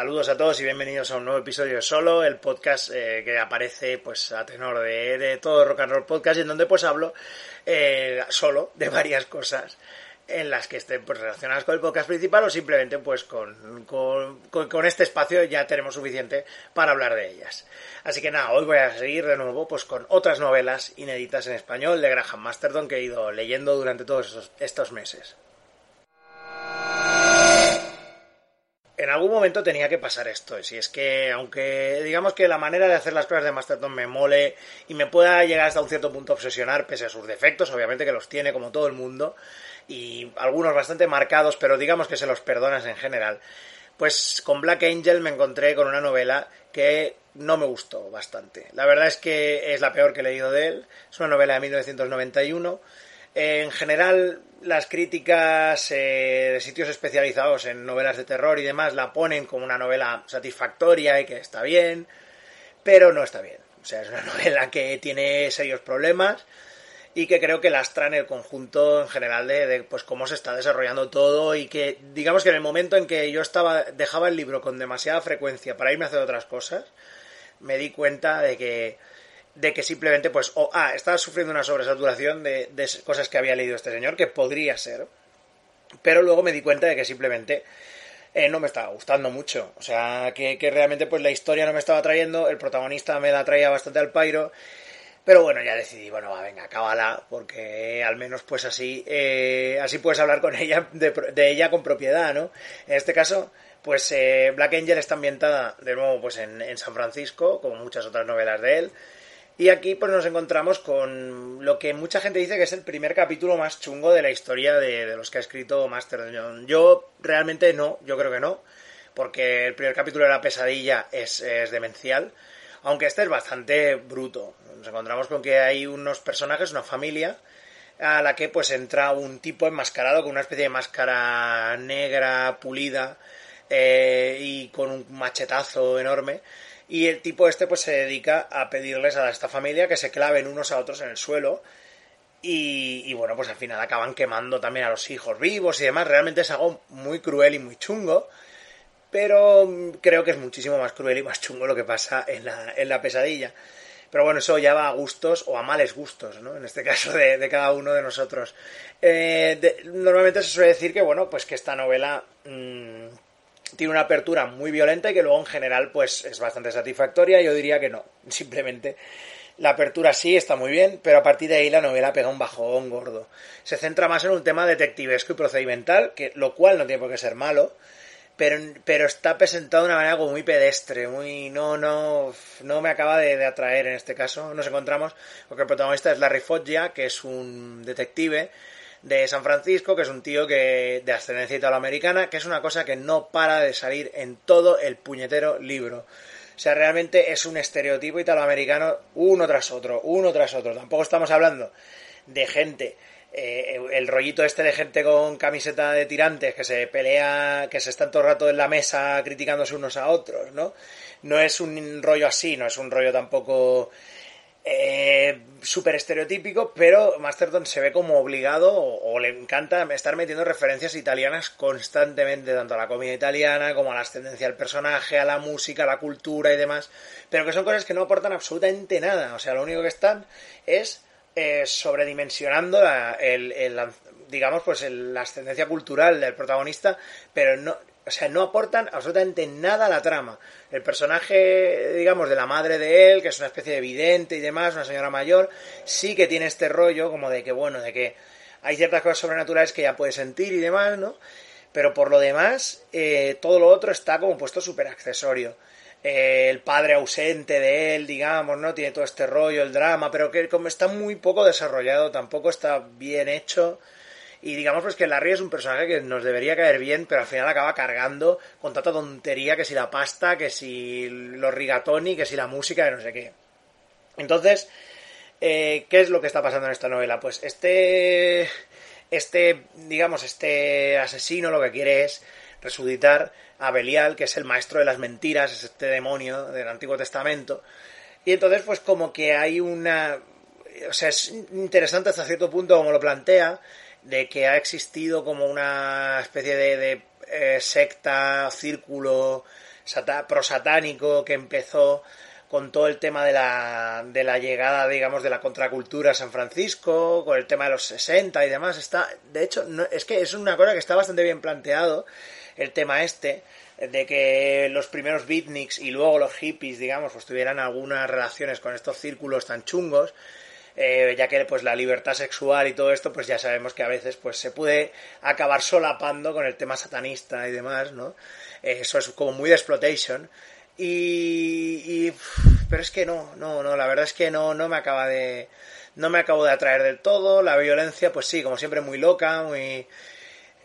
Saludos a todos y bienvenidos a un nuevo episodio de Solo, el podcast eh, que aparece pues a tenor de, todo Rock and Roll Podcast y en donde pues hablo eh, solo de varias cosas en las que estén pues, relacionadas con el podcast principal o simplemente pues con, con, con, este espacio ya tenemos suficiente para hablar de ellas. Así que nada, hoy voy a seguir de nuevo pues con otras novelas inéditas en español de Graham Masterton que he ido leyendo durante todos estos, estos meses. En algún momento tenía que pasar esto. Si es que, aunque digamos que la manera de hacer las cosas de Masterton me mole y me pueda llegar hasta un cierto punto a obsesionar, pese a sus defectos, obviamente que los tiene como todo el mundo, y algunos bastante marcados, pero digamos que se los perdonas en general. Pues con Black Angel me encontré con una novela que no me gustó bastante. La verdad es que es la peor que he leído de él. Es una novela de 1991 en general, las críticas eh, de sitios especializados en novelas de terror y demás la ponen como una novela satisfactoria y que está bien, pero no está bien. O sea, es una novela que tiene serios problemas y que creo que lastra en el conjunto en general de, de, pues cómo se está desarrollando todo y que digamos que en el momento en que yo estaba dejaba el libro con demasiada frecuencia para irme a hacer otras cosas me di cuenta de que de que simplemente, pues, o, ah, estaba sufriendo una sobresaturación de, de, cosas que había leído este señor, que podría ser, pero luego me di cuenta de que simplemente eh, no me estaba gustando mucho, o sea, que, que, realmente, pues, la historia no me estaba trayendo, el protagonista me la traía bastante al pairo, pero bueno, ya decidí, bueno, va, venga, cábala, porque al menos, pues, así, eh, así puedes hablar con ella, de, de, ella con propiedad, ¿no? En este caso... Pues eh, Black Angel está ambientada de nuevo pues en, en San Francisco, como muchas otras novelas de él. Y aquí pues nos encontramos con lo que mucha gente dice que es el primer capítulo más chungo de la historia de, los que ha escrito Master John. Yo realmente no, yo creo que no, porque el primer capítulo de la pesadilla es, es demencial, aunque este es bastante bruto. Nos encontramos con que hay unos personajes, una familia, a la que pues entra un tipo enmascarado con una especie de máscara negra, pulida, eh, y con un machetazo enorme y el tipo este pues se dedica a pedirles a esta familia que se claven unos a otros en el suelo. Y, y, bueno, pues al final acaban quemando también a los hijos vivos y demás. Realmente es algo muy cruel y muy chungo. Pero creo que es muchísimo más cruel y más chungo lo que pasa en la, en la pesadilla. Pero bueno, eso ya va a gustos o a males gustos, ¿no? En este caso de, cada uno de nosotros. Eh, normalmente se suele decir que, bueno, pues que esta novela mmm, tiene una apertura muy violenta y que luego en general pues es bastante satisfactoria. Yo diría que no, simplemente la apertura sí está muy bien, pero a partir de ahí la novela pega un bajón gordo. Se centra más en un tema detectivesco y procedimental, que lo cual no tiene por qué ser malo, pero, pero está presentado de una manera muy pedestre, muy no no no me acaba de, de atraer en este caso. Nos encontramos porque el protagonista es Larry Foggia, que es un detective de San Francisco, que es un tío que de ascendencia italoamericana, que es una cosa que no para de salir en todo el puñetero libro. O sea, realmente es un estereotipo italoamericano uno tras otro, uno tras otro. Tampoco estamos hablando de gente, eh, el rollito este de gente con camiseta de tirantes que se pelea, que se están todo el rato en la mesa criticándose unos a otros, ¿no? No es un rollo así, no es un rollo tampoco eh, súper estereotípico, pero Masterton se ve como obligado o, le encanta estar metiendo referencias italianas constantemente, tanto a la comida italiana como a la ascendencia del personaje, a la música, a la cultura y demás, pero que son cosas que no aportan absolutamente nada, o sea, lo único que están es eh, sobredimensionando la, el, el, digamos, pues el, la ascendencia cultural del protagonista, pero no, o sea, no aportan absolutamente nada a la trama. El personaje, digamos, de la madre de él, que es una especie de vidente y demás, una señora mayor, sí que tiene este rollo como de que, bueno, de que hay ciertas cosas sobrenaturales que ya puede sentir y demás, ¿no? Pero por lo demás, eh, todo lo otro está como puesto súper accesorio. Eh, el padre ausente de él, digamos, ¿no? Tiene todo este rollo, el drama, pero que como está muy poco desarrollado, tampoco está bien hecho. Y digamos pues que Larry es un personaje que nos debería caer bien, pero al final acaba cargando con tanta tontería que si la pasta, que si los rigatoni, que si la música, que no sé qué. Entonces, eh, ¿qué es lo que está pasando en esta novela? Pues este, este, digamos, este asesino lo que quiere es resucitar a Belial, que es el maestro de las mentiras, es este demonio del Antiguo Testamento. Y entonces, pues como que hay una... O sea, es interesante hasta cierto punto como lo plantea, de que ha existido como una especie de, eh, secta, círculo prosatánico que empezó con todo el tema de la, de la llegada, digamos, de la contracultura a San Francisco, con el tema de los 60 y demás. Está, de hecho, no, es que es una cosa que está bastante bien planteado, el tema este, de que los primeros beatniks y luego los hippies, digamos, pues tuvieran algunas relaciones con estos círculos tan chungos. Eh, ya que pues la libertad sexual y todo esto pues ya sabemos que a veces pues se puede acabar solapando con el tema satanista y demás no eh, eso es como muy de exploitation. Y, pero es que no no no la verdad es que no no me acaba de no me acabo de atraer del todo. La violencia pues sí como siempre muy loca muy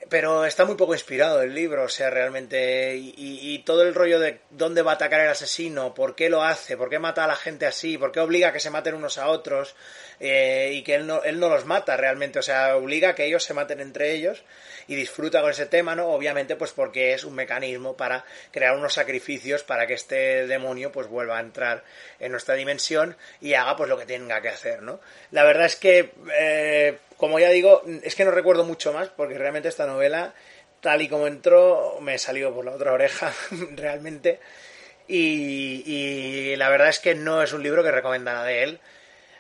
pero está muy poco inspirado el libro, o sea, realmente, y, todo el rollo de dónde va a atacar el asesino, por qué lo hace, por qué mata a la gente así, por qué obliga a que se maten unos a otros, eh, y que él no, él no los mata realmente, o sea, obliga a que ellos se maten entre ellos y disfruta con ese tema, ¿no? Obviamente, pues porque es un mecanismo para crear unos sacrificios para que este demonio pues vuelva a entrar en nuestra dimensión y haga pues lo que tenga que hacer, ¿no? La verdad es que eh, como ya digo, es que no recuerdo mucho más porque realmente esta novela, tal y como entró, me salió por la otra oreja, realmente. Y, la verdad es que no es un libro que recomendara de él.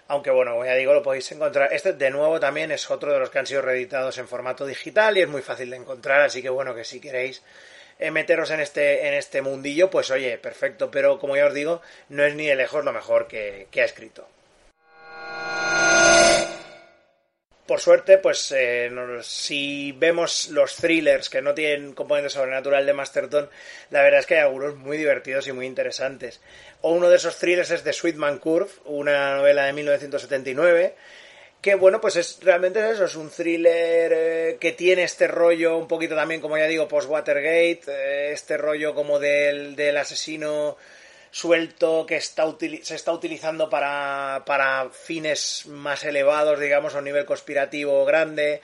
Aunque bueno, como ya digo, lo podéis encontrar. Este de nuevo también es otro de los que han sido reeditados en formato digital y es muy fácil de encontrar. Así que bueno, que si queréis eh, meteros en este, en este mundillo, pues oye, perfecto. Pero como ya os digo, no es ni de lejos lo mejor que ha escrito. Por suerte, pues eh, si vemos los thrillers que no tienen componente sobrenatural de Masterton, la verdad es que hay algunos muy divertidos y muy interesantes. O uno de esos thrillers es The Sweetman Curve, una novela de 1979, que bueno, pues es realmente eso, es un thriller eh, que tiene este rollo un poquito también, como ya digo, post-Watergate, eh, este rollo como del, del asesino suelto que está se está utilizando para, para fines más elevados, digamos, a un nivel conspirativo grande,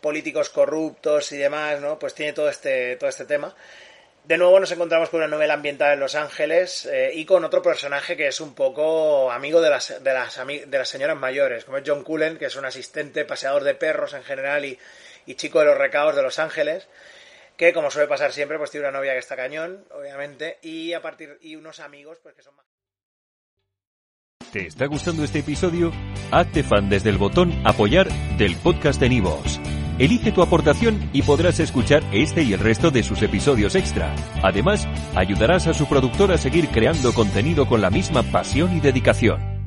políticos corruptos y demás, ¿no? Pues tiene todo este, todo este tema. De nuevo nos encontramos con una novela ambientada en Los Ángeles eh, y con otro personaje que es un poco amigo de las, de las, de las señoras mayores, como es John Cullen, que es un asistente, paseador de perros en general y, y chico de los recados de Los Ángeles que como suele pasar siempre, pues tiene una novia que está cañón, obviamente, y a partir y unos amigos pues que son más ¿Te está gustando este episodio? Hazte fan desde el botón apoyar del podcast de Nivos. Elige tu aportación y podrás escuchar este y el resto de sus episodios extra. Además, ayudarás a su productor a seguir creando contenido con la misma pasión y dedicación.